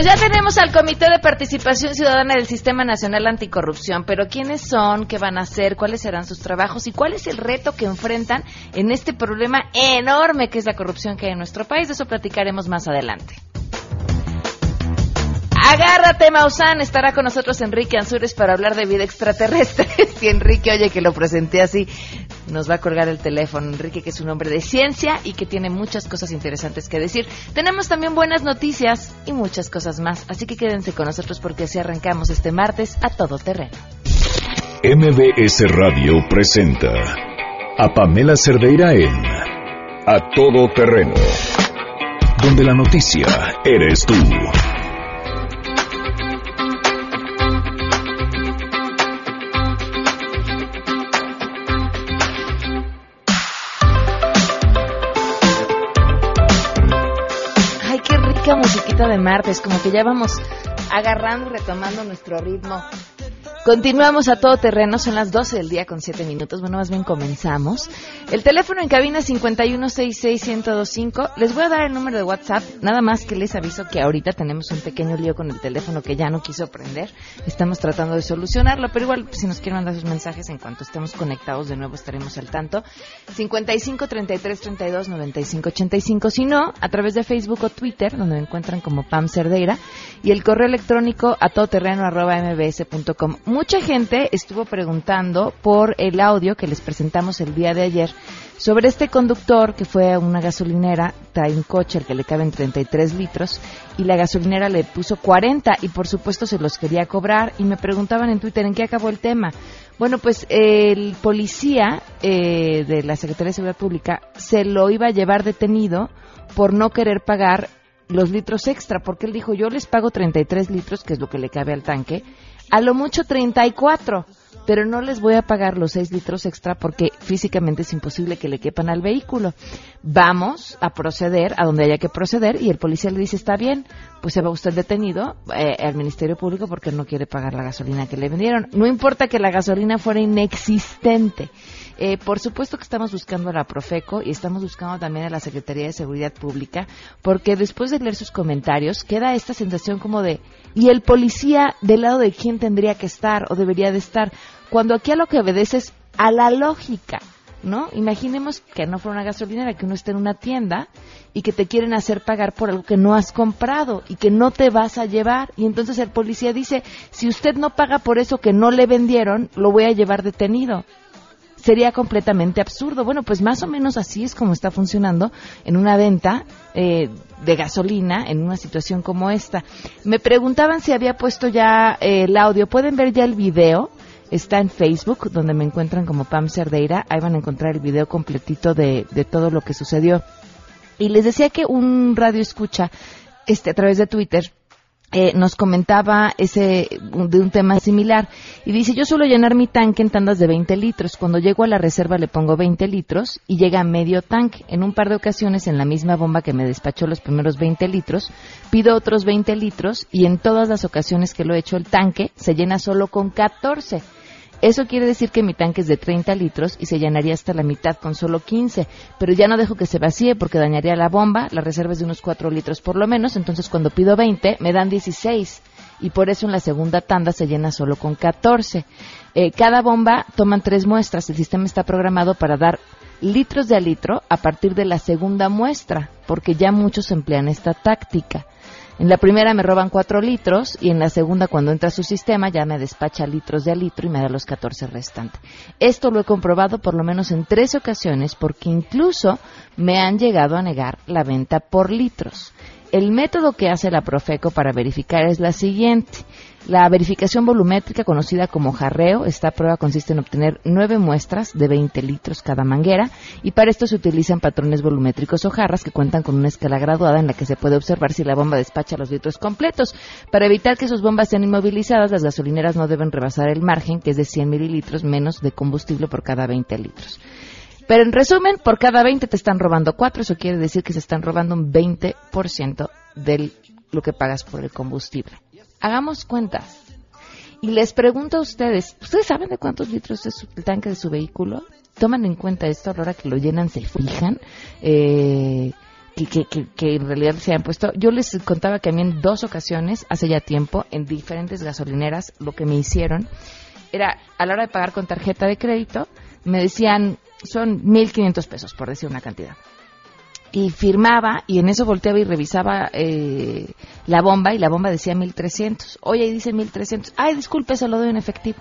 Pues ya tenemos al Comité de Participación Ciudadana del Sistema Nacional Anticorrupción, pero ¿quiénes son? ¿Qué van a hacer? ¿Cuáles serán sus trabajos? ¿Y cuál es el reto que enfrentan en este problema enorme que es la corrupción que hay en nuestro país? De eso platicaremos más adelante. Agárrate, Maussan. Estará con nosotros Enrique Ansures para hablar de vida extraterrestre. Si Enrique oye que lo presenté así, nos va a colgar el teléfono. Enrique, que es un hombre de ciencia y que tiene muchas cosas interesantes que decir. Tenemos también buenas noticias y muchas cosas más. Así que quédense con nosotros porque así arrancamos este martes a todo terreno. MBS Radio presenta a Pamela Cerdeira en A Todo Terreno, donde la noticia eres tú. Musiquita de martes, como que ya vamos agarrando y retomando nuestro ritmo. Continuamos a todo terreno, son las 12 del día con 7 minutos, bueno, más bien comenzamos. El teléfono en cabina 5166125. Les voy a dar el número de WhatsApp, nada más que les aviso que ahorita tenemos un pequeño lío con el teléfono que ya no quiso prender. Estamos tratando de solucionarlo, pero igual si nos quieren mandar sus mensajes en cuanto estemos conectados de nuevo estaremos al tanto. 55 33 32 95 85, si no, a través de Facebook o Twitter, donde me encuentran como Pam Cerdeira, y el correo electrónico a todoterreno arroba mbs.com. Mucha gente estuvo preguntando por el audio que les presentamos el día de ayer sobre este conductor que fue a una gasolinera, trae un coche al que le caben 33 litros y la gasolinera le puso 40 y por supuesto se los quería cobrar y me preguntaban en Twitter en qué acabó el tema. Bueno, pues el policía eh, de la Secretaría de Seguridad Pública se lo iba a llevar detenido por no querer pagar los litros extra, porque él dijo, yo les pago 33 litros, que es lo que le cabe al tanque, a lo mucho 34, pero no les voy a pagar los 6 litros extra porque físicamente es imposible que le quepan al vehículo. Vamos a proceder a donde haya que proceder y el policía le dice, está bien, pues se va usted detenido eh, al Ministerio Público porque no quiere pagar la gasolina que le vendieron. No importa que la gasolina fuera inexistente. Eh, por supuesto que estamos buscando a la Profeco y estamos buscando también a la Secretaría de Seguridad Pública, porque después de leer sus comentarios queda esta sensación como de, ¿y el policía del lado de quién tendría que estar o debería de estar? Cuando aquí a lo que obedece es a la lógica. ¿No? Imaginemos que no fuera una gasolinera, que uno esté en una tienda y que te quieren hacer pagar por algo que no has comprado y que no te vas a llevar. Y entonces el policía dice, si usted no paga por eso que no le vendieron, lo voy a llevar detenido sería completamente absurdo. Bueno, pues más o menos así es como está funcionando en una venta eh, de gasolina en una situación como esta. Me preguntaban si había puesto ya eh, el audio. ¿Pueden ver ya el video? Está en Facebook, donde me encuentran como Pam Cerdeira. Ahí van a encontrar el video completito de, de todo lo que sucedió. Y les decía que un radio escucha este, a través de Twitter eh, nos comentaba ese de un tema similar. Y dice yo suelo llenar mi tanque en tandas de 20 litros. Cuando llego a la reserva le pongo 20 litros y llega a medio tanque. En un par de ocasiones en la misma bomba que me despachó los primeros 20 litros pido otros 20 litros y en todas las ocasiones que lo he hecho el tanque se llena solo con 14 eso quiere decir que mi tanque es de 30 litros y se llenaría hasta la mitad con solo 15, pero ya no dejo que se vacíe porque dañaría la bomba, la reserva es de unos 4 litros por lo menos, entonces cuando pido 20 me dan 16 y por eso en la segunda tanda se llena solo con 14. Eh, cada bomba toman tres muestras, el sistema está programado para dar litros de a litro a partir de la segunda muestra, porque ya muchos emplean esta táctica. En la primera me roban 4 litros y en la segunda, cuando entra a su sistema, ya me despacha litros de a litro y me da los 14 restantes. Esto lo he comprobado por lo menos en tres ocasiones porque incluso me han llegado a negar la venta por litros. El método que hace la Profeco para verificar es la siguiente. La verificación volumétrica, conocida como jarreo, esta prueba consiste en obtener nueve muestras de 20 litros cada manguera y para esto se utilizan patrones volumétricos o jarras que cuentan con una escala graduada en la que se puede observar si la bomba despacha los litros completos. Para evitar que sus bombas sean inmovilizadas, las gasolineras no deben rebasar el margen, que es de 100 mililitros menos de combustible por cada 20 litros. Pero en resumen, por cada 20 te están robando 4, eso quiere decir que se están robando un 20% de lo que pagas por el combustible. Hagamos cuentas. Y les pregunto a ustedes, ¿ustedes saben de cuántos litros es el tanque de su vehículo? ¿Toman en cuenta esto a la hora que lo llenan? ¿Se fijan? Eh, que, que, en realidad se han puesto. Yo les contaba que a mí en dos ocasiones, hace ya tiempo, en diferentes gasolineras, lo que me hicieron era, a la hora de pagar con tarjeta de crédito, me decían, son 1.500 pesos, por decir una cantidad. Y firmaba, y en eso volteaba y revisaba eh, la bomba, y la bomba decía 1.300. Oye, ahí dice 1.300. Ay, disculpe, se lo doy en efectivo.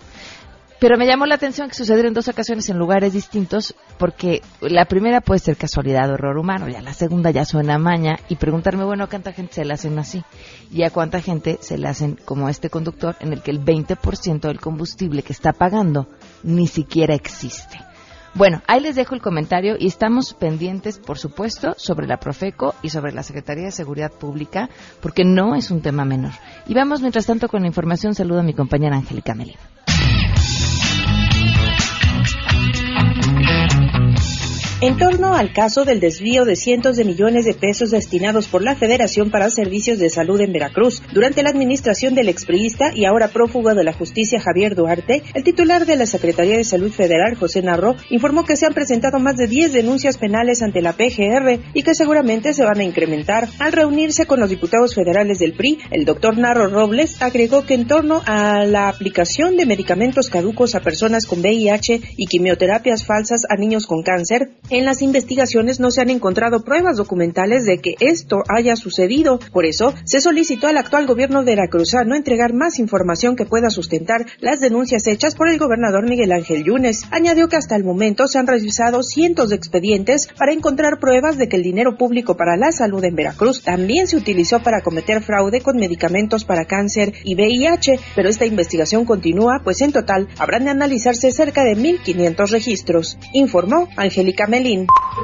Pero me llamó la atención que sucediera en dos ocasiones en lugares distintos, porque la primera puede ser casualidad o error humano, ya la segunda ya suena maña, y preguntarme, bueno, ¿a cuánta gente se le hacen así? Y a cuánta gente se le hacen como este conductor, en el que el 20% del combustible que está pagando ni siquiera existe. Bueno, ahí les dejo el comentario y estamos pendientes, por supuesto, sobre la Profeco y sobre la Secretaría de Seguridad Pública, porque no es un tema menor. Y vamos, mientras tanto, con la información. Saludo a mi compañera Angélica Melina. En torno al caso del desvío de cientos de millones de pesos destinados por la Federación para Servicios de Salud en Veracruz durante la administración del expriista y ahora prófugo de la justicia Javier Duarte, el titular de la Secretaría de Salud Federal, José Narro, informó que se han presentado más de 10 denuncias penales ante la PGR y que seguramente se van a incrementar. Al reunirse con los diputados federales del PRI, el doctor Narro Robles agregó que en torno a la aplicación de medicamentos caducos a personas con VIH y quimioterapias falsas a niños con cáncer, en las investigaciones no se han encontrado pruebas documentales de que esto haya sucedido. Por eso, se solicitó al actual gobierno veracruzano entregar más información que pueda sustentar las denuncias hechas por el gobernador Miguel Ángel Yunes. Añadió que hasta el momento se han revisado cientos de expedientes para encontrar pruebas de que el dinero público para la salud en Veracruz también se utilizó para cometer fraude con medicamentos para cáncer y VIH, pero esta investigación continúa, pues en total habrán de analizarse cerca de 1.500 registros, informó Angélica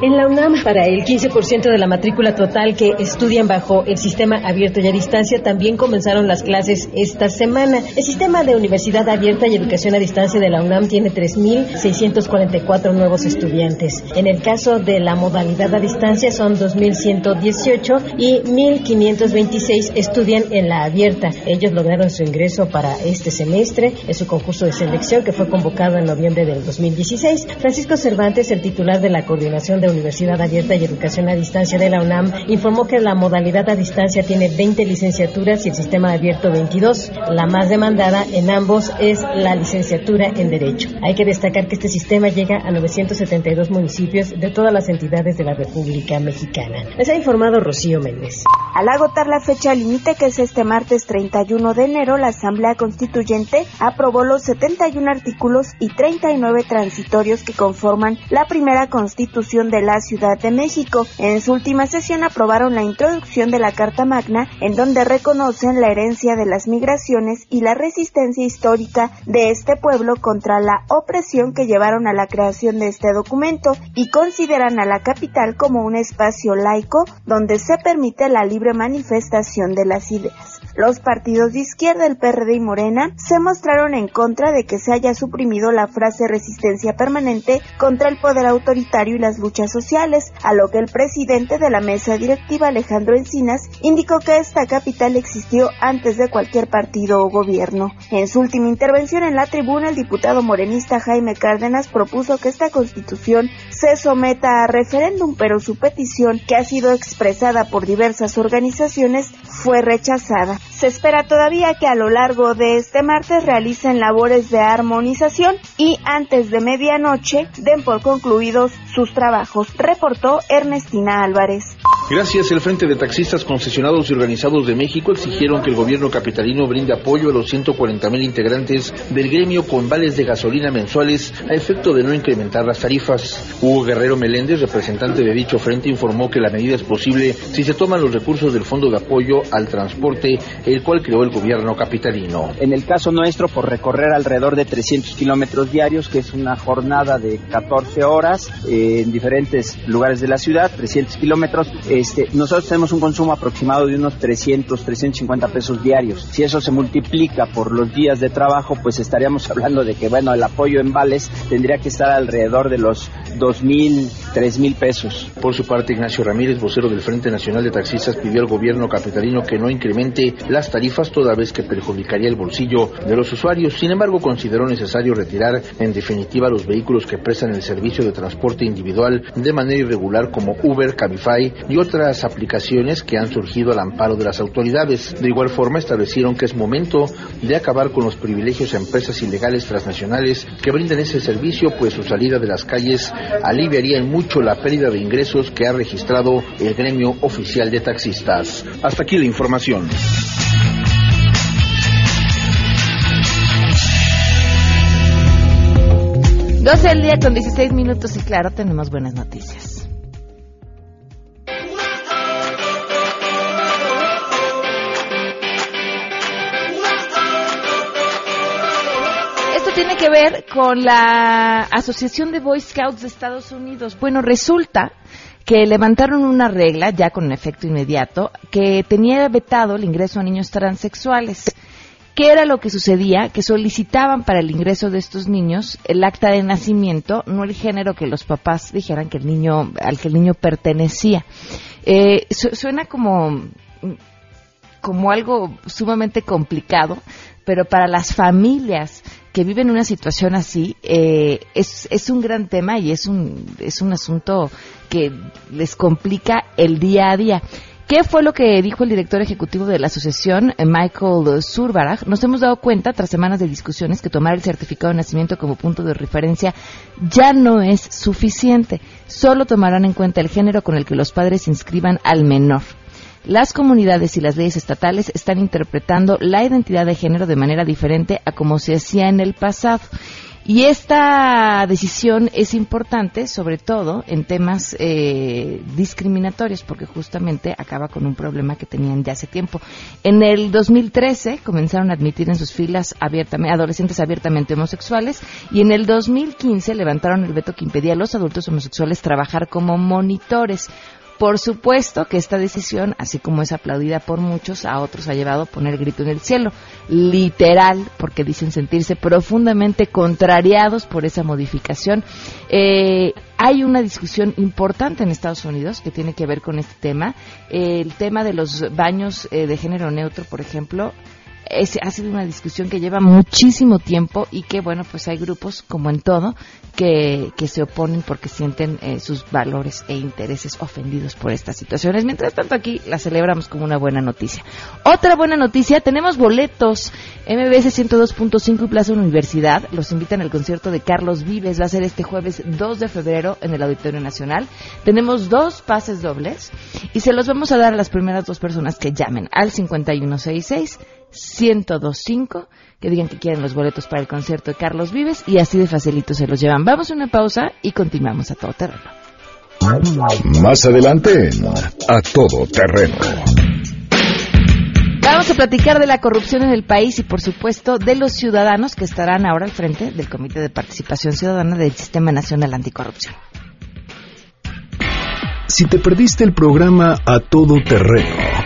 en la UNAM, para el 15% de la matrícula total que estudian bajo el sistema abierto y a distancia, también comenzaron las clases esta semana. El sistema de Universidad Abierta y Educación a Distancia de la UNAM tiene 3.644 nuevos estudiantes. En el caso de la modalidad a distancia son 2.118 y 1.526 estudian en la abierta. Ellos lograron su ingreso para este semestre en su concurso de selección que fue convocado en noviembre del 2016. Francisco Cervantes, el titular de la Coordinación de Universidad Abierta y Educación a Distancia de la UNAM informó que la modalidad a distancia tiene 20 licenciaturas y el sistema abierto 22. La más demandada en ambos es la licenciatura en Derecho. Hay que destacar que este sistema llega a 972 municipios de todas las entidades de la República Mexicana. Les ha informado Rocío Méndez. Al agotar la fecha límite, que es este martes 31 de enero, la Asamblea Constituyente aprobó los 71 artículos y 39 transitorios que conforman la primera Constitución Constitución de la Ciudad de México. En su última sesión aprobaron la introducción de la Carta Magna, en donde reconocen la herencia de las migraciones y la resistencia histórica de este pueblo contra la opresión que llevaron a la creación de este documento y consideran a la capital como un espacio laico donde se permite la libre manifestación de las ideas. Los partidos de izquierda, el PRD y Morena, se mostraron en contra de que se haya suprimido la frase resistencia permanente contra el poder autoritario y las luchas sociales, a lo que el presidente de la mesa directiva, Alejandro Encinas, indicó que esta capital existió antes de cualquier partido o gobierno. En su última intervención en la tribuna, el diputado morenista Jaime Cárdenas propuso que esta constitución se someta a referéndum, pero su petición, que ha sido expresada por diversas organizaciones, fue rechazada. Se espera todavía que a lo largo de este martes realicen labores de armonización y antes de medianoche den por concluidos sus trabajos, reportó Ernestina Álvarez. Gracias. El Frente de Taxistas Concesionados y Organizados de México exigieron que el gobierno capitalino brinde apoyo a los 140 mil integrantes del gremio con vales de gasolina mensuales a efecto de no incrementar las tarifas. Hugo Guerrero Meléndez, representante de dicho frente, informó que la medida es posible si se toman los recursos del Fondo de Apoyo al Transporte, el cual creó el gobierno capitalino. En el caso nuestro, por recorrer alrededor de 300 kilómetros diarios, que es una jornada de 14 horas eh, en diferentes lugares de la ciudad, 300 kilómetros, este, nosotros tenemos un consumo aproximado de unos 300, 350 pesos diarios. Si eso se multiplica por los días de trabajo, pues estaríamos hablando de que, bueno, el apoyo en vales tendría que estar alrededor de los 2.000 3 mil pesos. Por su parte, Ignacio Ramírez, vocero del Frente Nacional de Taxistas, pidió al gobierno capitalino que no incremente las tarifas toda vez que perjudicaría el bolsillo de los usuarios. Sin embargo, consideró necesario retirar en definitiva los vehículos que prestan el servicio de transporte individual de manera irregular como Uber, Cabify y otras aplicaciones que han surgido al amparo de las autoridades. De igual forma, establecieron que es momento de acabar con los privilegios a empresas ilegales transnacionales que brinden ese servicio, pues su salida de las calles aliviaría en mucho la pérdida de ingresos que ha registrado el gremio oficial de taxistas. Hasta aquí la información. 12 del día con 16 minutos y claro, tenemos buenas noticias. Que ver con la Asociación de Boy Scouts de Estados Unidos. Bueno, resulta que levantaron una regla ya con efecto inmediato que tenía vetado el ingreso a niños transexuales. ¿Qué era lo que sucedía? Que solicitaban para el ingreso de estos niños el acta de nacimiento, no el género que los papás dijeran que el niño, al que el niño pertenecía. Eh, suena como, como algo sumamente complicado, pero para las familias que viven una situación así eh, es, es un gran tema y es un, es un asunto que les complica el día a día. ¿Qué fue lo que dijo el director ejecutivo de la asociación, Michael Surbarag? Nos hemos dado cuenta, tras semanas de discusiones, que tomar el certificado de nacimiento como punto de referencia ya no es suficiente. Solo tomarán en cuenta el género con el que los padres inscriban al menor. Las comunidades y las leyes estatales están interpretando la identidad de género de manera diferente a como se hacía en el pasado. Y esta decisión es importante, sobre todo en temas eh, discriminatorios, porque justamente acaba con un problema que tenían de hace tiempo. En el 2013 comenzaron a admitir en sus filas abiertamente, adolescentes abiertamente homosexuales y en el 2015 levantaron el veto que impedía a los adultos homosexuales trabajar como monitores. Por supuesto que esta decisión, así como es aplaudida por muchos, a otros ha llevado a poner grito en el cielo. Literal, porque dicen sentirse profundamente contrariados por esa modificación. Eh, hay una discusión importante en Estados Unidos que tiene que ver con este tema. el tema de los baños eh, de género neutro, por ejemplo, es, ha sido una discusión que lleva muchísimo tiempo y que, bueno, pues hay grupos, como en todo, que, que se oponen porque sienten eh, sus valores e intereses ofendidos por estas situaciones. Mientras tanto, aquí la celebramos como una buena noticia. Otra buena noticia, tenemos boletos MBS 102.5 y Plaza Universidad. Los invitan al concierto de Carlos Vives. Va a ser este jueves 2 de febrero en el Auditorio Nacional. Tenemos dos pases dobles y se los vamos a dar a las primeras dos personas que llamen al 5166 1025 que digan que quieren los boletos para el concierto de Carlos Vives y así de facilito se los llevan. Vamos a una pausa y continuamos a todo terreno. Más adelante A Todo Terreno. Vamos a platicar de la corrupción en el país y, por supuesto, de los ciudadanos que estarán ahora al frente del Comité de Participación Ciudadana del Sistema Nacional Anticorrupción. Si te perdiste el programa A Todo Terreno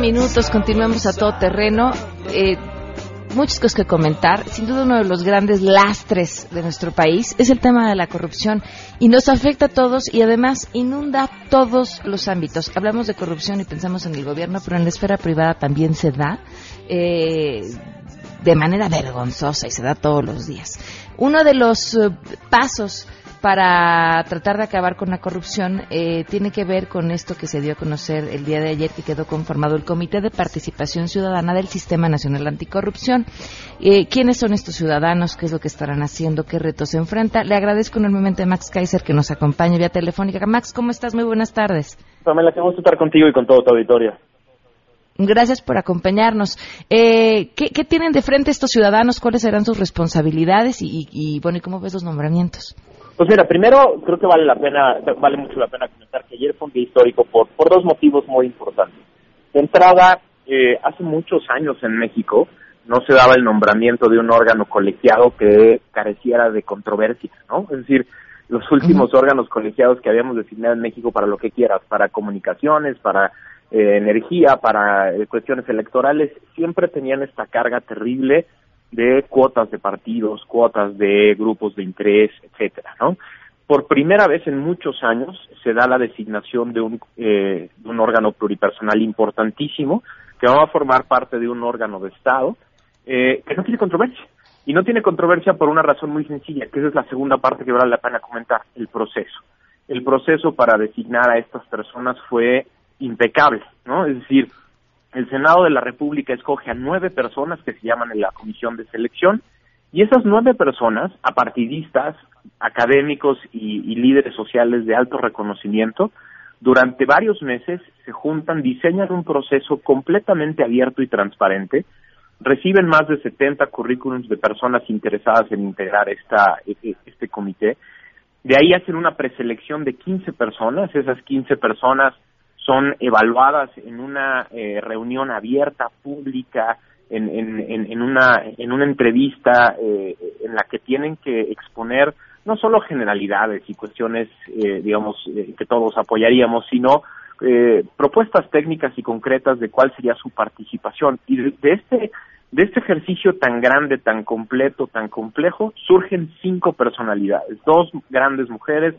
Minutos, continuamos a todo terreno. Eh, muchas cosas que comentar. Sin duda uno de los grandes lastres de nuestro país es el tema de la corrupción y nos afecta a todos y además inunda todos los ámbitos. Hablamos de corrupción y pensamos en el gobierno, pero en la esfera privada también se da eh, de manera vergonzosa y se da todos los días. Uno de los eh, pasos para tratar de acabar con la corrupción eh, tiene que ver con esto que se dio a conocer el día de ayer que quedó conformado el Comité de Participación Ciudadana del Sistema Nacional Anticorrupción. Eh, ¿Quiénes son estos ciudadanos? ¿Qué es lo que estarán haciendo? ¿Qué retos se enfrenta? Le agradezco enormemente a Max Kaiser que nos acompañe vía telefónica. Max, ¿cómo estás? Muy buenas tardes. Pamela, qué gusto estar contigo y con todo tu auditorio. Gracias por acompañarnos. Eh, ¿qué, tienen de frente estos ciudadanos? ¿Cuáles serán sus responsabilidades? Y, y, bueno, ¿y cómo ves los nombramientos? Pues mira, primero creo que vale la pena, vale mucho la pena comentar que ayer fue un día histórico por, por dos motivos muy importantes. De entrada, eh, hace muchos años en México no se daba el nombramiento de un órgano colegiado que careciera de controversia, ¿no? Es decir, los últimos órganos colegiados que habíamos designado en México para lo que quieras, para comunicaciones, para eh, energía, para eh, cuestiones electorales, siempre tenían esta carga terrible de cuotas de partidos, cuotas de grupos de interés, etcétera, ¿no? Por primera vez en muchos años se da la designación de un, eh, de un órgano pluripersonal importantísimo que va a formar parte de un órgano de Estado eh, que no tiene controversia. Y no tiene controversia por una razón muy sencilla, que esa es la segunda parte que vale la pena comentar, el proceso. El proceso para designar a estas personas fue impecable, ¿no? Es decir, el Senado de la República escoge a nueve personas que se llaman la comisión de selección y esas nueve personas, apartidistas, académicos y, líderes sociales de alto reconocimiento, durante varios meses se juntan, diseñan un proceso completamente abierto y transparente, reciben más de 70 currículums de personas interesadas en integrar esta, e, e, este comité. De ahí hacen una preselección de 15 personas. Esas 15 personas son evaluadas en una eh, reunión abierta, pública, en, en, en, una, en una entrevista eh, en la que tienen que exponer no solo generalidades y cuestiones, eh, digamos, que todos apoyaríamos, sino propuestas técnicas y concretas de cuál sería su participación. Y de, este de este ejercicio tan grande, tan completo, tan complejo, surgen cinco personalidades, dos grandes mujeres,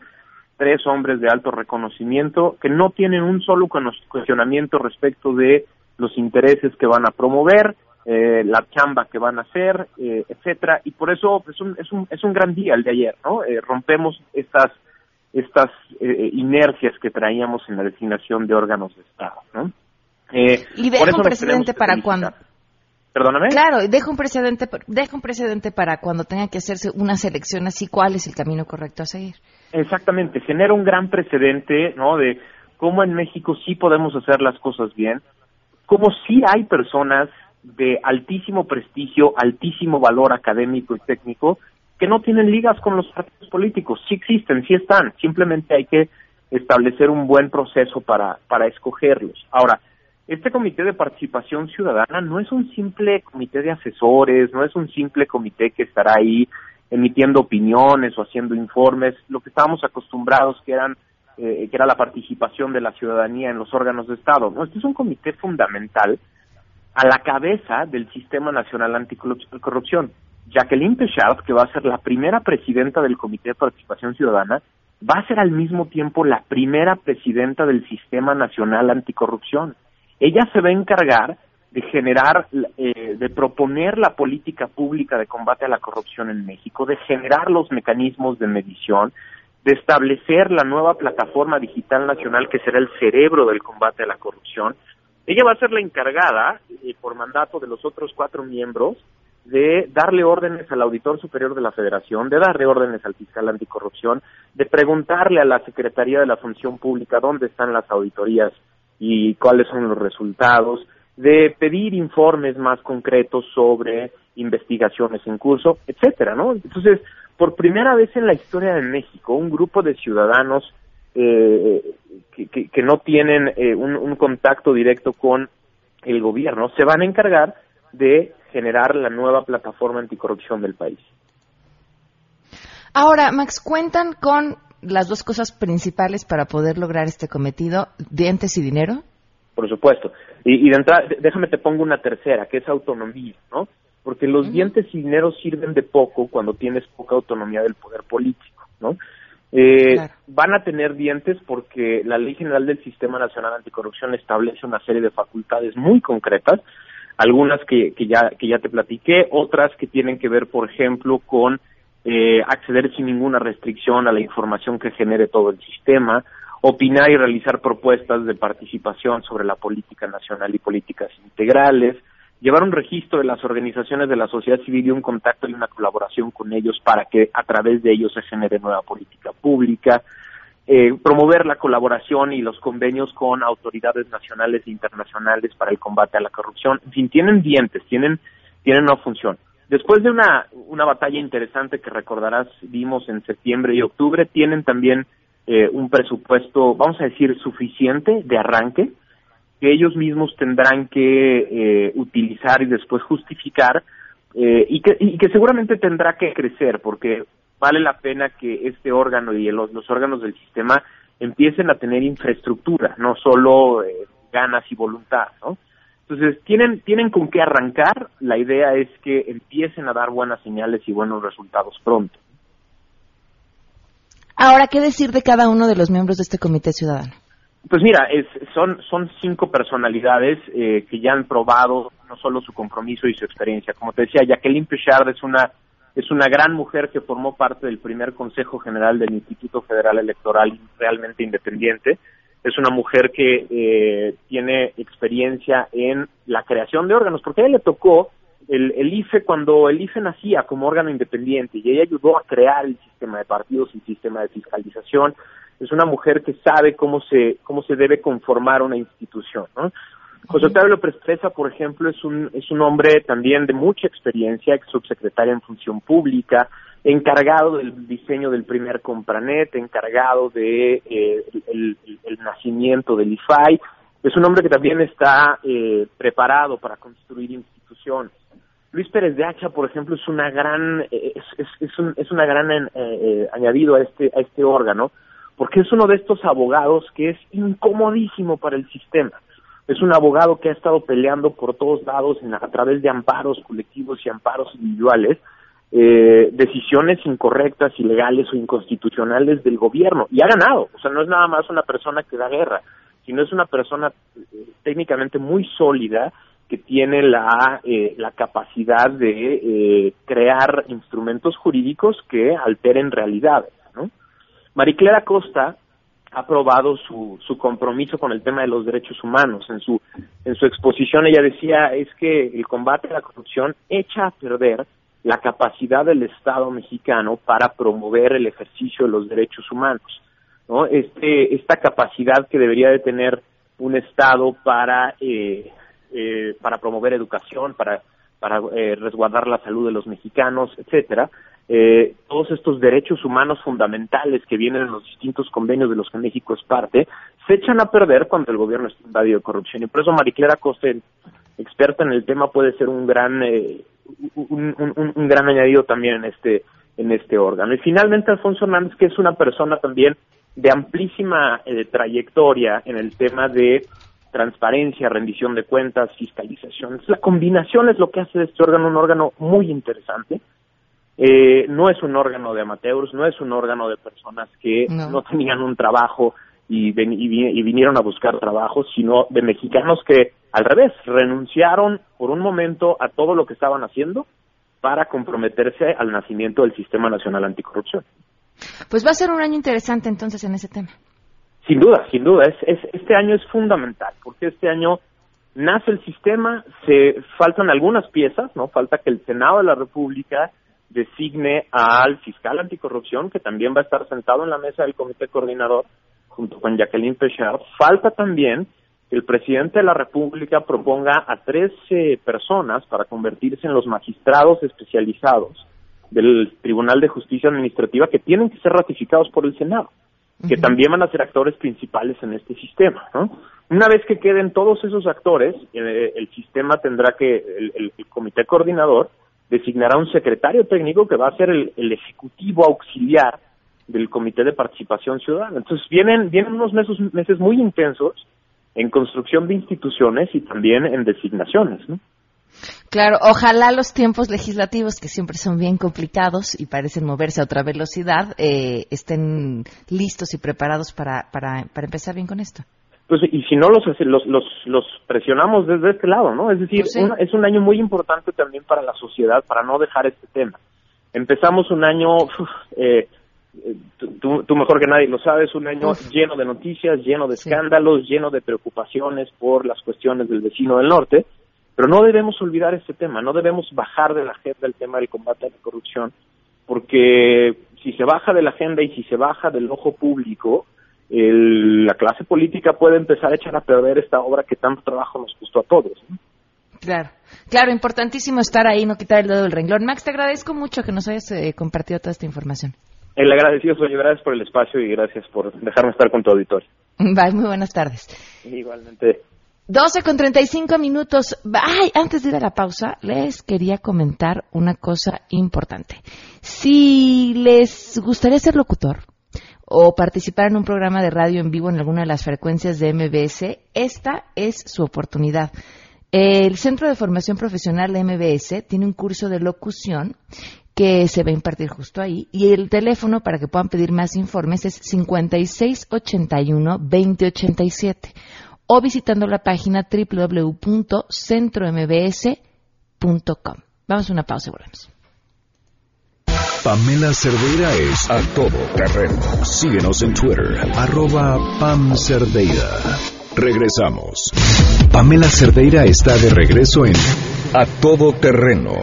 tres hombres de alto reconocimiento que no tienen un solo cuestionamiento respecto de los intereses que van a promover, eh, la chamba que van a hacer, eh, etcétera, y por eso es un, es un, es un gran día el de ayer, ¿no? Eh, rompemos estas estas eh, inercias que traíamos en la designación de órganos de Estado, ¿no? y deja un precedente para cuando Perdóname. Claro, deja un precedente, deja un precedente para cuando tenga que hacerse una selección así, ¿cuál es el camino correcto a seguir? Exactamente, genera un gran precedente, ¿no? De cómo en México sí podemos hacer las cosas bien, cómo sí hay personas de altísimo prestigio, altísimo valor académico y técnico que no tienen ligas con los partidos políticos, sí existen, sí están, simplemente hay que establecer un buen proceso para, para escogerlos. Ahora, este comité de participación ciudadana no es un simple comité de asesores, no es un simple comité que estará ahí emitiendo opiniones o haciendo informes, lo que estábamos acostumbrados que eran eh, que era la participación de la ciudadanía en los órganos de Estado. No, este es un comité fundamental a la cabeza del Sistema Nacional Anticorrupción. Jacqueline Pechard, que va a ser la primera presidenta del Comité de Participación Ciudadana, va a ser al mismo tiempo la primera presidenta del Sistema Nacional Anticorrupción. Ella se va a encargar de generar, eh, de proponer la política pública de combate a la corrupción en México, de generar los mecanismos de medición, de establecer la nueva plataforma digital nacional que será el cerebro del combate a la corrupción. Ella va a ser la encargada, eh, por mandato de los otros cuatro miembros, de darle órdenes al auditor superior de la federación, de darle órdenes al fiscal anticorrupción, de preguntarle a la Secretaría de la Función Pública dónde están las auditorías y cuáles son los resultados, de pedir informes más concretos sobre investigaciones en curso, etcétera, ¿no? Entonces, por primera vez en la historia de México, un grupo de ciudadanos eh, que, que, no tienen eh, un, un contacto directo con el gobierno se van a encargar de generar la nueva plataforma anticorrupción del país. Ahora, Max, cuentan con las dos cosas principales para poder lograr este cometido, dientes y dinero? Por supuesto. Y, de entrada, déjame te pongo una tercera, que es autonomía, ¿no? Porque los dientes y dinero sirven de poco cuando tienes poca autonomía del poder político, ¿no? Eh, van a tener dientes porque la Ley General del Sistema Nacional Anticorrupción establece una serie de facultades muy concretas, algunas que, que, ya, que ya te platiqué, otras que tienen que ver, por ejemplo, con eh, acceder sin ninguna restricción a la información que genere todo el sistema, opinar y realizar propuestas de participación sobre la política nacional y políticas integrales, llevar un registro de las organizaciones de la sociedad civil y un contacto y una colaboración con ellos para que a través de ellos se genere nueva política pública, eh, promover la colaboración y los convenios con autoridades nacionales e internacionales para el combate a la corrupción. En fin, tienen dientes, tienen, tienen una función. Después de una, una batalla interesante que recordarás vimos en septiembre y octubre, tienen también eh, un presupuesto, vamos a decir, suficiente de arranque, que ellos mismos tendrán que eh, utilizar y después justificar, eh, y, que, y que seguramente tendrá que crecer, porque vale la pena que este órgano y los, los órganos del sistema empiecen a tener infraestructura, no solo eh, ganas y voluntad, ¿no? Entonces, tienen, tienen con qué arrancar, la idea es que empiecen a dar buenas señales y buenos resultados pronto. Ahora, ¿qué decir de cada uno de los miembros de este comité ciudadano? Pues mira, es, son, son cinco personalidades eh, que ya han probado no solo su compromiso y su experiencia. Como te decía, Jacqueline Pichard es una es una gran mujer que formó parte del primer Consejo General del Instituto Federal Electoral realmente independiente. Es una mujer que eh, tiene experiencia en la creación de órganos, porque a ella le tocó el, el IFE cuando el IFE nacía como órgano independiente y ella ayudó a crear el sistema de partidos y el sistema de fiscalización. Es una mujer que sabe cómo se, cómo se debe conformar una institución. ¿no? José Octavio Presteza, por ejemplo, es un, es un hombre también de mucha experiencia, ex subsecretario en función pública, encargado del diseño del primer Compranet, encargado de eh, el, nacimiento del IFAI. Es un hombre que también está eh, preparado para construir instituciones. Luis Pérez de Hacha, por ejemplo, es una gran eh, es, es, un, es una gran añadido a este a este órgano, porque es uno de estos abogados que es incomodísimo para el sistema es un abogado que ha estado peleando por todos lados a través de amparos colectivos y amparos individuales eh, decisiones incorrectas, ilegales o inconstitucionales del gobierno y ha ganado. O sea, no es nada más una persona que da guerra, sino es una persona eh, técnicamente muy sólida que tiene la, eh, la capacidad de crear instrumentos jurídicos que alteren realidades. ¿no? Mariclera Costa ha probado su, su compromiso con el tema de los derechos humanos. En su, en su exposición ella decía es que el combate a la corrupción echa a perder la capacidad del Estado mexicano para promover el ejercicio de los derechos humanos. ¿no? Este, esta capacidad que debería de tener un Estado para, eh, eh, para promover educación, para, para eh, resguardar la salud de los mexicanos, etcétera, eh, todos estos derechos humanos fundamentales que vienen en los distintos convenios de los que México es parte, se echan a perder cuando el gobierno está invadido de corrupción. Y por eso Mariclera Coste, experta en el tema, puede ser un gran, eh, un, un, gran añadido también en este, en este órgano. Y finalmente Alfonso Hernández, que es una persona también de amplísima eh, trayectoria en el tema de transparencia, rendición de cuentas, fiscalización. La combinación es lo que hace de este órgano un órgano muy interesante eh, no es un órgano de amateurs, no es un órgano de personas que no, tenían un trabajo y, y, vinieron a buscar trabajo, sino de mexicanos que al revés renunciaron por un momento a todo lo que estaban haciendo para comprometerse al nacimiento del Sistema Nacional Anticorrupción. Pues va a ser un año interesante entonces en ese tema. Sin duda, sin duda. Es, es, este año es fundamental porque este año nace el sistema, se faltan algunas piezas, no falta que el Senado de la República designe al fiscal anticorrupción, que también va a estar sentado en la mesa del comité coordinador junto con Jacqueline Pechard. Falta también que el presidente de la República proponga a 13 personas para convertirse en los magistrados especializados del Tribunal de Justicia Administrativa que tienen que ser ratificados por el Senado, que también van a ser actores principales en este sistema. Una vez que queden todos esos actores, eh, el sistema tendrá que, el comité coordinador, designará un secretario técnico que va a ser el, ejecutivo auxiliar del Comité de Participación Ciudadana. Entonces vienen, vienen unos meses, meses muy intensos en construcción de instituciones y también en designaciones. ¿no? Claro, ojalá los tiempos legislativos, que siempre son bien complicados y parecen moverse a otra velocidad, eh, estén listos y preparados para, para, para empezar bien con esto. Pues, y si no los, los, los, los presionamos desde este lado, ¿no? Es decir, pues es un año muy importante también para la sociedad, para no dejar este tema. Empezamos un año, eh, tú, tú, mejor que nadie lo sabes, un año lleno de noticias, lleno de escándalos, lleno de preocupaciones por las cuestiones del vecino del norte, pero no debemos olvidar este tema, no debemos bajar de la agenda el tema del combate a la corrupción, porque si se baja de la agenda y si se baja del ojo público, la clase política puede empezar a echar a perder esta obra que tanto trabajo nos costó a todos. Claro, claro, importantísimo estar ahí, no quitar el dedo del renglón. Max, te agradezco mucho que nos hayas eh, compartido toda esta información. El agradecido soy gracias por el espacio y gracias por dejarme estar con tu auditorio. Bye, muy buenas tardes. Igualmente. 12 con 35 minutos. Ay, antes de ir a la pausa, les quería comentar una cosa importante. Si les gustaría ser locutor o participar en un programa de radio en vivo en alguna de las frecuencias de MBS, esta es su oportunidad. El Centro de Formación Profesional de MBS tiene un curso de locución que se va a impartir justo ahí y el teléfono para que puedan pedir más informes es 5681-2087 o visitando la página www.centrombs.com. Vamos a una pausa y volvemos. Pamela Cerdeira es a todo terreno. Síguenos en Twitter, arroba Pam Cerdeira. Regresamos. Pamela Cerdeira está de regreso en A Todo Terreno.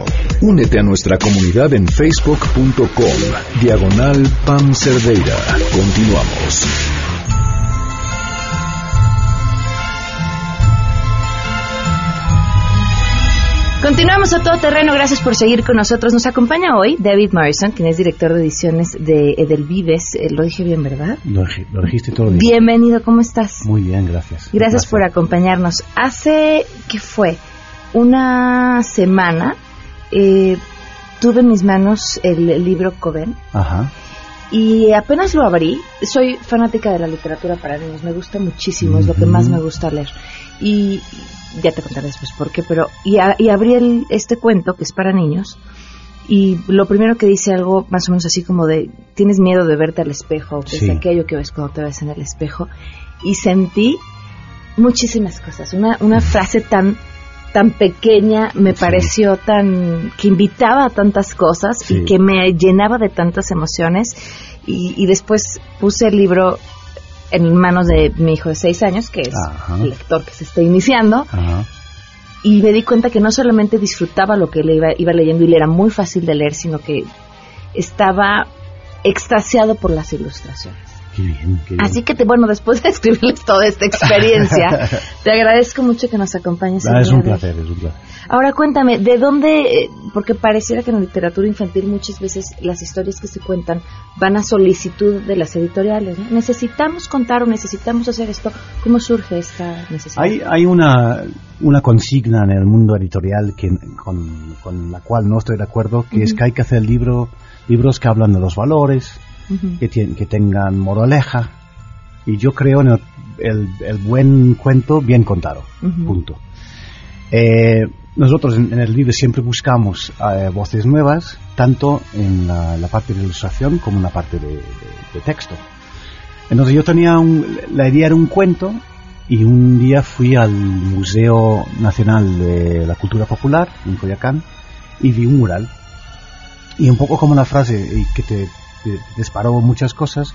Únete a nuestra comunidad en facebook.com. Diagonal Pam Cerdeira. Continuamos. Continuamos a todo terreno, gracias por seguir con nosotros. Nos acompaña hoy David Morrison, quien es director de ediciones de Edelvives. Eh, lo dije bien, ¿verdad? Lo, dijiste todo bien. Bienvenido, ¿cómo estás? Muy bien, gracias. Gracias por acompañarnos. Hace, ¿qué fue? Una semana eh, tuve en mis manos el, libro Coven. Ajá. Y apenas lo abrí, soy fanática de la literatura para niños, me gusta muchísimo, es lo que más me gusta leer. Y ya te contaré después por qué, pero y, y abrí el, este cuento que es para niños y lo primero que dice algo más o menos así como de tienes miedo de verte al espejo, que es aquello que ves cuando te ves en el espejo y sentí muchísimas cosas, una, una frase tan tan pequeña me pareció tan que invitaba a tantas cosas y que me llenaba de tantas emociones y, y después puse el libro en manos de mi hijo de seis años, que es el lector que se está iniciando. Y me di cuenta que no solamente disfrutaba lo que le iba, iba leyendo y le era muy fácil de leer, sino que estaba extasiado por las ilustraciones. Así que, te, bueno, después de escribirles toda esta experiencia, te agradezco mucho que nos acompañes. Ah, es un placer, es un placer. Ahora cuéntame, ¿de dónde? Eh, porque pareciera que en la literatura infantil muchas veces las historias que se cuentan van a solicitud de las editoriales. Necesitamos contar o necesitamos hacer esto. ¿Cómo surge esta necesidad? Hay, hay una, una consigna en el mundo editorial que, con, con la cual no estoy de acuerdo, que es que hay que hacer libro, libros que hablan de los valores, que, que tengan moraleja. Y yo creo en el, el, buen cuento bien contado. Punto. Eh, nosotros en, el libro siempre buscamos eh, voces nuevas, tanto en la, parte de ilustración como en la parte de, texto. Entonces yo tenía la idea era un cuento y un día fui al Museo Nacional de la Cultura Popular en Coyacán y vi un mural. Y un poco como la frase que te disparó muchas cosas,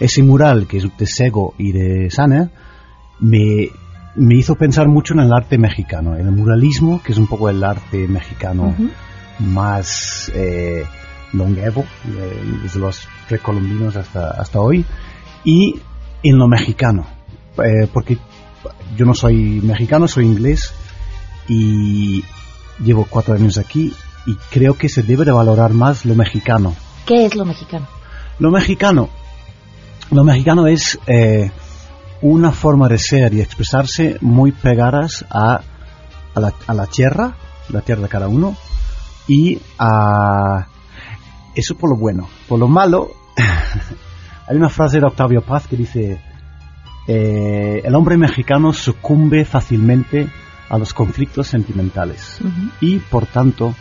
ese mural que es de Sego y de Sana me, me hizo pensar mucho en el arte mexicano, en el muralismo, que es un poco el arte mexicano más eh, longevo, eh, desde los precolombinos hasta, hasta hoy, y en lo mexicano, eh, porque yo no soy mexicano, soy inglés y llevo cuatro años aquí y creo que se debe de valorar más lo mexicano ¿Qué es lo mexicano? Lo mexicano, lo mexicano es eh, una forma de ser y expresarse muy pegadas a, a, la, a la tierra, la tierra de cada uno, y a eso por lo bueno. Por lo malo, hay una frase de Octavio Paz que dice, eh, el hombre mexicano sucumbe fácilmente a los conflictos sentimentales y por tanto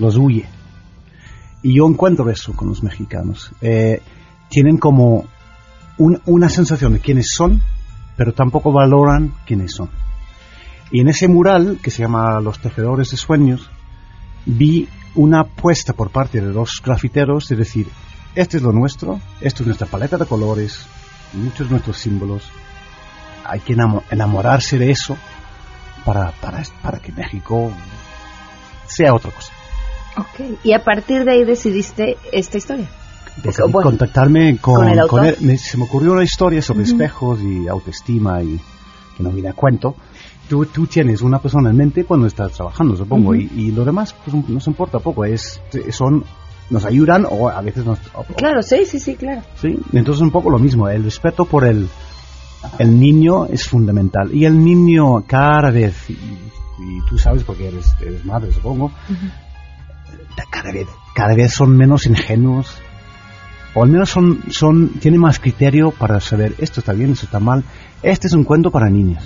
los huye. Y yo encuentro eso con los mexicanos. Eh, tienen como una sensación de quiénes son, pero tampoco valoran quiénes son. Y en ese mural, que se llama Los Tejedores de Sueños, vi una apuesta por parte de los grafiteros de decir, este es lo nuestro, esto es nuestra paleta de colores, muchos de nuestros símbolos, hay que enamorarse de eso para, para, para que México sea otra cosa. Ok, y a partir de ahí decidiste esta historia. decidí Bueno, contactarme con, ¿con el autor? él. Me- se me ocurrió una historia sobre Ujú. espejos y autoestima y que no viene a cuento. Tú, tú tienes una persona en mente cuando estás trabajando, supongo, Ujú. y, y lo demás pues, nos importa poco. Es, son, nos ayudan o a veces nos... o- Claro, sí, sí, sí, claro. Sí, entonces un poco lo mismo. El respeto por el, el niño es fundamental. Y el niño cada vez, y, y tú sabes porque eres, eres madre, supongo, cada vez, cada vez son menos ingenuos. O al menos son, son, tienen más criterio para saber esto está bien, esto está mal. Este es un cuento para niños.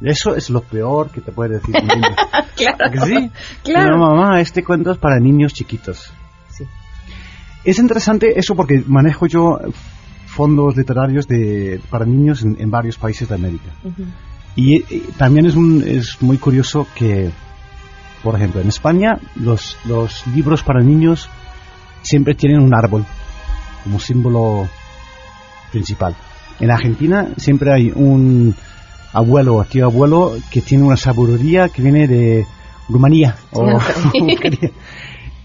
Eso es lo peor que te puede decir un niño. Claro. ¿Que sí? Claro. Mamá, este cuento es para niños chiquitos. Sí. Es interesante eso porque manejo yo fondos literarios de, para niños en, en varios países de América. Y, eh, también es, un, es muy curioso que, por ejemplo, en España los, los libros para niños siempre tienen un árbol como símbolo principal. En Argentina siempre hay un abuelo o tío abuelo que tiene una sabiduría que viene de Rumanía o.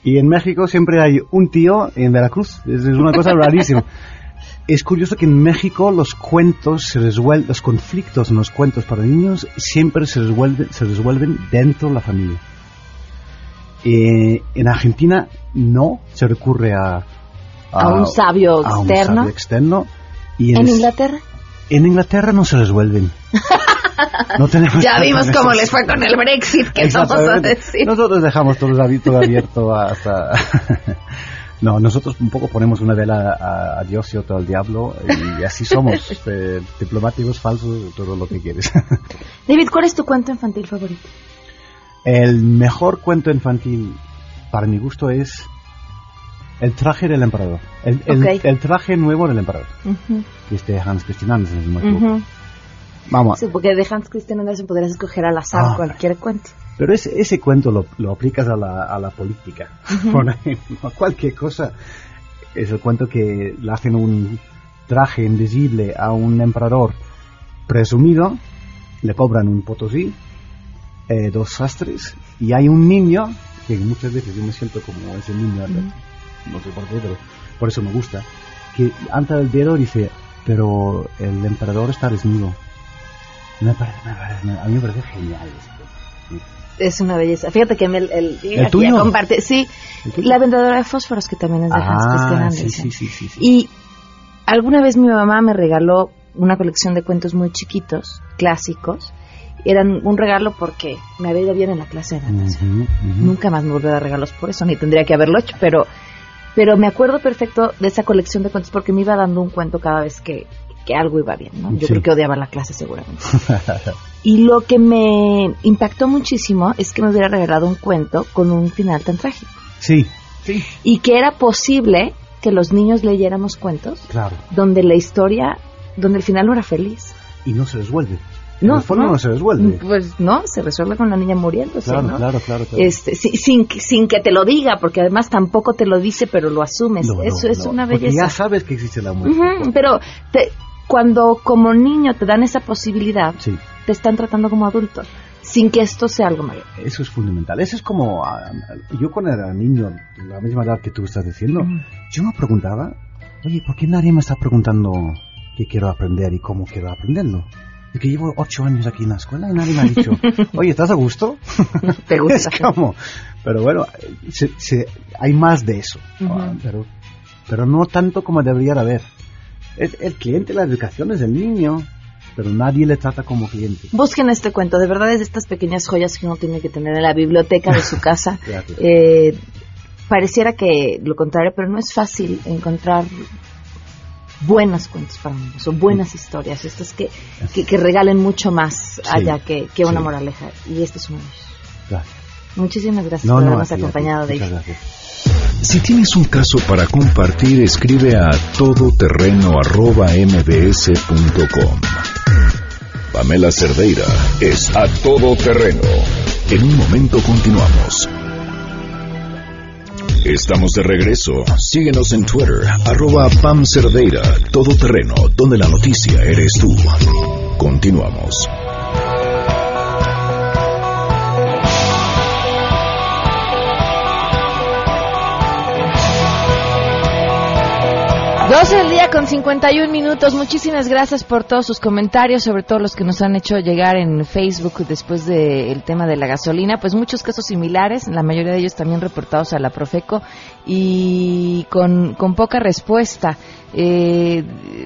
Y en México siempre hay un tío en Veracruz. Es, es una cosa rarísima. Es curioso que en México los cuentos se resuelven, los conflictos en los cuentos para niños siempre se resuelven, se resuelven dentro de la familia. Eh, en Argentina no se recurre a, A un sabio a un externo. sabio externo. Y ¿En Inglaterra? en Inglaterra no se resuelven. No tenemos Ya vimos cómo les fue con el Brexit, que vamos a decir. Nosotros dejamos todo, abi- todo abierto hasta... no, nosotros un poco ponemos una vela a, a Dios y otra al diablo y así somos, eh, diplomáticos, falsos, todo lo que quieres. David, ¿cuál es tu cuento infantil favorito? El mejor cuento infantil, para mi gusto, es El traje del emperador. El, el- Ok. el traje nuevo del emperador. Ujú, Que es de Hans Christian Andersen, si no me equivoco. ujú. Vamos, Sí, porque de Hans Christian Andersen podrías escoger al azar Ah. cualquier cuento. Pero ese, ese cuento lo, lo aplicas a la, a la política. Por ejemplo, a cualquier cosa. Es el cuento que le hacen un traje invisible a un emperador presumido, le cobran un potosí, eh, dos sastres, y hay un niño, que muchas veces yo me siento como ese niño, no sé por qué, pero por eso me gusta, que anta el dedo y dice, pero el emperador está desnudo. Me parece, me parece- a mí me parece genial. Es una belleza. Fíjate que me- el, el, ¿El aquí tuyo? ya comparte. Sí. La vendedora de fósforos, que también es de Hans Christian Ah, sí, Andersen. sí, sí, sí, sí. Y alguna vez mi mamá me regaló una colección de cuentos muy chiquitos, clásicos. Eran un regalo porque me había ido bien en la clase de natación. Nunca más me volvió a dar regalos por eso, ni tendría que haberlo hecho, pero, pero me acuerdo perfecto de esa colección de cuentos porque me iba dando un cuento cada vez que, que algo iba bien, ¿no? Yo Sí. creo que odiaba la clase seguramente. Y lo que me impactó muchísimo es que me hubiera regalado un cuento con un final tan trágico. Sí, sí, Y que era posible que los niños leyéramos cuentos claro. donde la historia, donde el final no era feliz. Y no se resuelve. No, en el fondo no, se resuelve. Pues no, se resuelve con la niña muriéndose, Claro, ¿no? claro, claro, claro. Este, si- sin, que- sin que te lo diga, porque además tampoco te lo dice, pero lo asumes. No, Eso es una porque belleza. ya sabes que existe la muerte. Pero te- cuando como niño te dan esa posibilidad, Sí, te están tratando como adulto, sin que esto sea algo malo. eso es fundamental. Eso es como... ah, yo cuando era niño, la misma edad que tú estás diciendo, Mm. yo me preguntaba, oye, ¿por qué nadie me está preguntando qué quiero aprender y cómo quiero aprenderlo? Que llevo ocho años aquí en la escuela y nadie me ha dicho, oye, ¿estás a gusto? ¿Te gusta? es como, pero bueno, se- se- hay más de eso, Ujú. ah, pero, pero no tanto como debería de haber. El, el cliente de la educación es el niño, pero nadie le trata como cliente. Busquen este cuento, de verdad es de estas pequeñas joyas que uno tiene que tener en la biblioteca de su casa. Eh, pareciera que lo contrario, pero no es fácil encontrar buenos cuentos para niños o buenas historias, estas que, que, que regalen mucho más Sí, allá que, que una sí. moraleja. Y este es uno de ellos. Gracias. Muchísimas gracias No, por no, habernos acompañado, David. Si tienes un caso para compartir, escribe a todoterreno.mbs.com. Pamela Cerdeira es a todo terreno. En un momento continuamos. Estamos de regreso. Síguenos en Twitter, arroba Pam Cerdeira, todoterreno, donde la noticia eres tú. Continuamos. 12 del día con 51 minutos. Muchísimas gracias por todos sus comentarios, sobre todo los que nos han hecho llegar en Facebook después del tema de la gasolina. Pues muchos casos similares, la mayoría de ellos también reportados a la Profeco y con, con poca respuesta. Eh,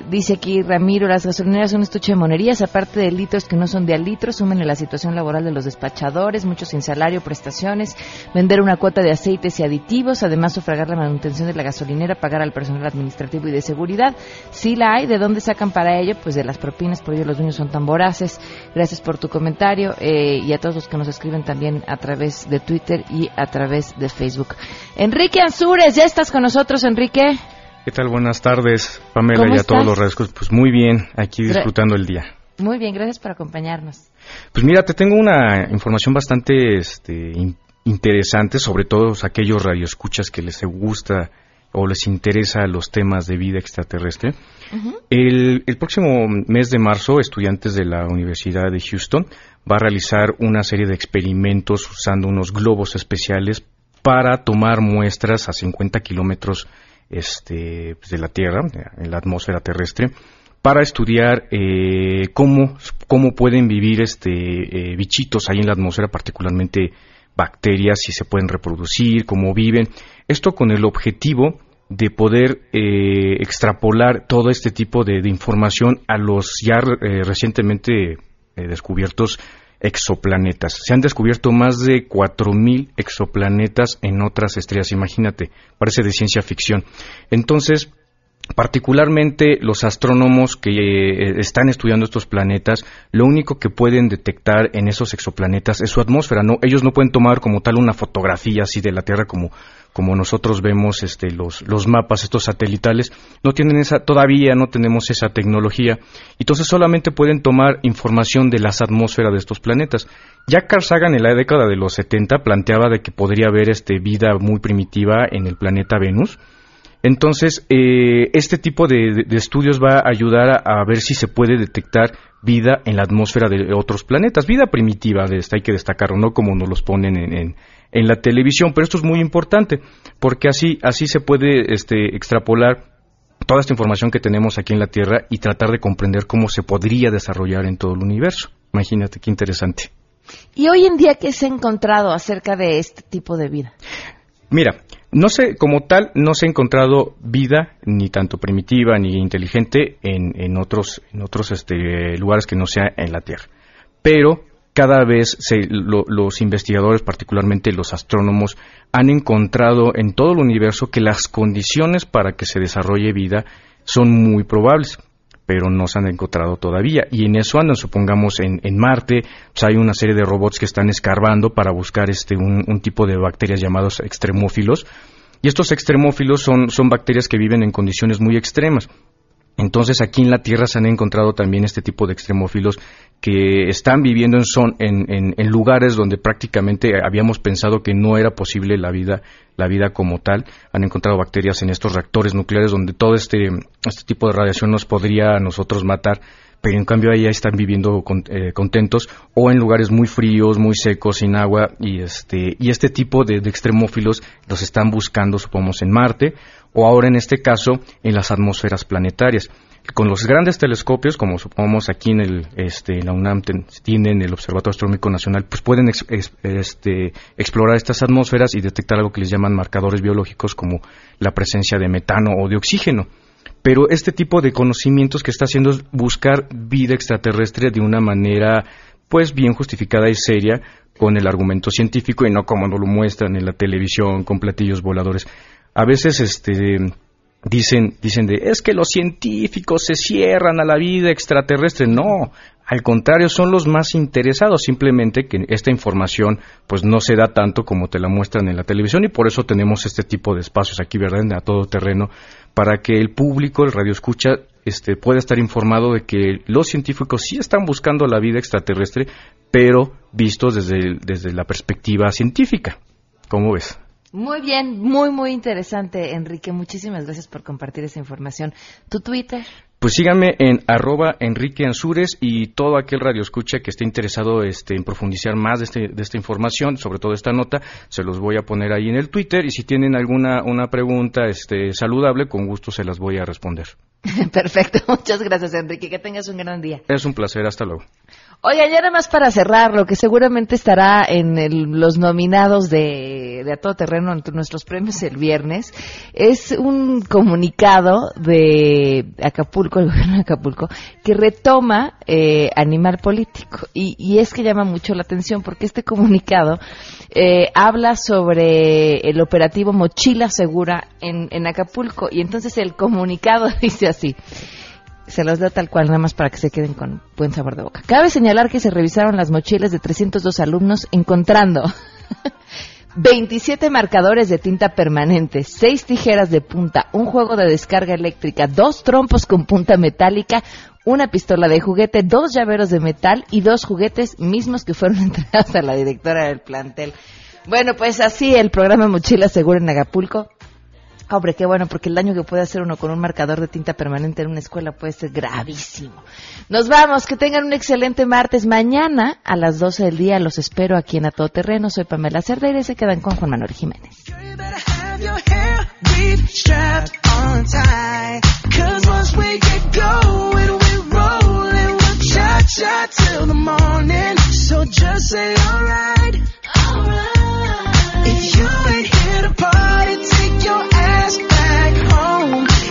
dice aquí Ramiro, las gasolineras son estuche de monerías, aparte de litros que no son de al litro, sumen en la situación laboral de los despachadores, muchos sin salario, prestaciones, vender una cuota de aceites y aditivos, además sufragar la manutención de la gasolinera, pagar al personal administrativo y de seguridad. Si la hay, ¿de dónde sacan para ello? Pues de las propinas, por ello los dueños son tan voraces. Gracias por tu comentario eh, y a todos los que nos escriben también a través de Twitter y a través de Facebook. Enrique Ya estás con nosotros, Enrique. ¿Qué tal? Buenas tardes, Pamela, y a todos los rasgos. Pues muy bien, aquí disfrutando el día. Muy bien, gracias por acompañarnos. Pues mira, te tengo una información bastante este, interesante, sobre todo aquellos radioescuchas que les gusta o les interesa los temas de vida extraterrestre. el, el, próximo mes de marzo, estudiantes de la Universidad de Houston va a realizar una serie de experimentos usando unos globos especiales para tomar muestras a 50 kilómetros este, pues, de la Tierra, en la atmósfera terrestre, para estudiar eh, cómo, cómo pueden vivir este, eh, bichitos ahí en la atmósfera, particularmente bacterias, si se pueden reproducir, cómo viven. Esto con el objetivo de poder eh, extrapolar todo este tipo de, de, información a los ya recientemente descubiertos exoplanetas. Se han descubierto más de 4.000 exoplanetas en otras estrellas, imagínate, parece de ciencia ficción. Entonces, particularmente los astrónomos que eh, están estudiando estos planetas, lo único que pueden detectar en esos exoplanetas es su atmósfera. No, ellos no pueden tomar como tal una fotografía así de la Tierra como como nosotros vemos este, los, los mapas, estos satelitales, no tienen esa, todavía no tenemos esa tecnología. Entonces solamente pueden tomar información de las atmósferas de estos planetas. Ya Carl Sagan en la década de los 70 planteaba de que podría haber este, vida muy primitiva en el planeta Venus. Entonces, eh, este tipo de, estudios va a ayudar a, ver si se puede detectar vida en la atmósfera de otros planetas, vida primitiva, de esta hay que destacarlo, no como nos los ponen en, en la televisión, pero esto es muy importante porque así, así se puede este, extrapolar toda esta información que tenemos aquí en la Tierra y tratar de comprender cómo se podría desarrollar en todo el universo. Imagínate qué interesante. ¿Y hoy en día qué se ha encontrado acerca de este tipo de vida? Mira, no sé, como tal, no se ha encontrado vida, ni tanto primitiva ni inteligente, en, en otros, en otros este, lugares que no sea en la Tierra. Pero cada vez los investigadores, particularmente los astrónomos, han encontrado en todo el universo que las condiciones para que se desarrolle vida son muy probables, pero no se han encontrado todavía. Y en eso andan, supongamos, en, Marte, pues hay una serie de robots que están escarbando para buscar este, un, un tipo de bacterias llamados extremófilos. Y estos extremófilos son, son bacterias que viven en condiciones muy extremas. Entonces aquí en la Tierra se han encontrado también este tipo de extremófilos que están viviendo en, son, en, lugares donde prácticamente habíamos pensado que no era posible la vida, la vida como tal. Han encontrado bacterias en estos reactores nucleares donde todo este, este tipo de radiación nos podría a nosotros matar pero en cambio ahí están viviendo eh, contentos o en lugares muy fríos, muy secos, sin agua y este y este tipo de, de, extremófilos los están buscando, supongamos, en Marte o ahora en este caso en las atmósferas planetarias. Con los grandes telescopios, como supongamos aquí en el, este, la UNAM tienen el Observatorio Astronómico Nacional, pues pueden este, explorar estas atmósferas y detectar algo que les llaman marcadores biológicos como la presencia de metano o de oxígeno. Pero este tipo de conocimientos que está haciendo es buscar vida extraterrestre de una manera pues bien justificada y seria con el argumento científico y no como nos lo muestran en la televisión con platillos voladores a veces este dicen dicen de es que los científicos se cierran a la vida extraterrestre no al contrario son los más interesados simplemente que esta información pues no se da tanto como te la muestran en la televisión y por eso tenemos este tipo de espacios aquí verdad a todo terreno para que el público el radio escucha este pueda estar informado de que los científicos sí están buscando la vida extraterrestre pero vistos desde desde la perspectiva científica. ¿cómo ves? Muy bien, muy, muy interesante, Enrique. Muchísimas gracias por compartir esa información. ¿Tu Twitter? Pues síganme en arroba Enrique Ansures y todo aquel radio escucha que esté interesado este, en profundizar más de, este, de esta información, sobre todo esta nota, se los voy a poner ahí en el Twitter y si tienen alguna una pregunta este, saludable, con gusto se las voy a responder. Perfecto, muchas gracias Enrique, que tengas un gran día. Es un placer, hasta luego. Oiga, ya nada más para cerrar, lo que seguramente estará en los nominados de, de A Todo Terreno entre nuestros premios el viernes, es un comunicado de Acapulco, el gobierno de Acapulco, que retoma eh, Animal Político. Y, y, es que llama mucho la atención porque este comunicado eh, habla sobre el operativo Mochila Segura en, en Acapulco. Y entonces el comunicado dice así se los da tal cual, nada más para que se queden con buen sabor de boca. Cabe señalar que se revisaron las mochilas de 302 alumnos encontrando 27 marcadores de tinta permanente, 6 tijeras de punta, un juego de descarga eléctrica, dos trompos con punta metálica, una pistola de juguete, dos llaveros de metal y dos juguetes mismos que fueron entregados a la directora del plantel. Bueno, pues así el programa Mochila Segura en Acapulco Hombre, qué bueno, porque el daño que puede hacer uno con un marcador de tinta permanente en una escuela puede ser gravísimo. Nos vamos, que tengan un excelente martes. Mañana a las 12 del día los espero aquí en A Todo Terreno. Soy Pamela Cerdeira y se quedan con Juan Manuel Jiménez.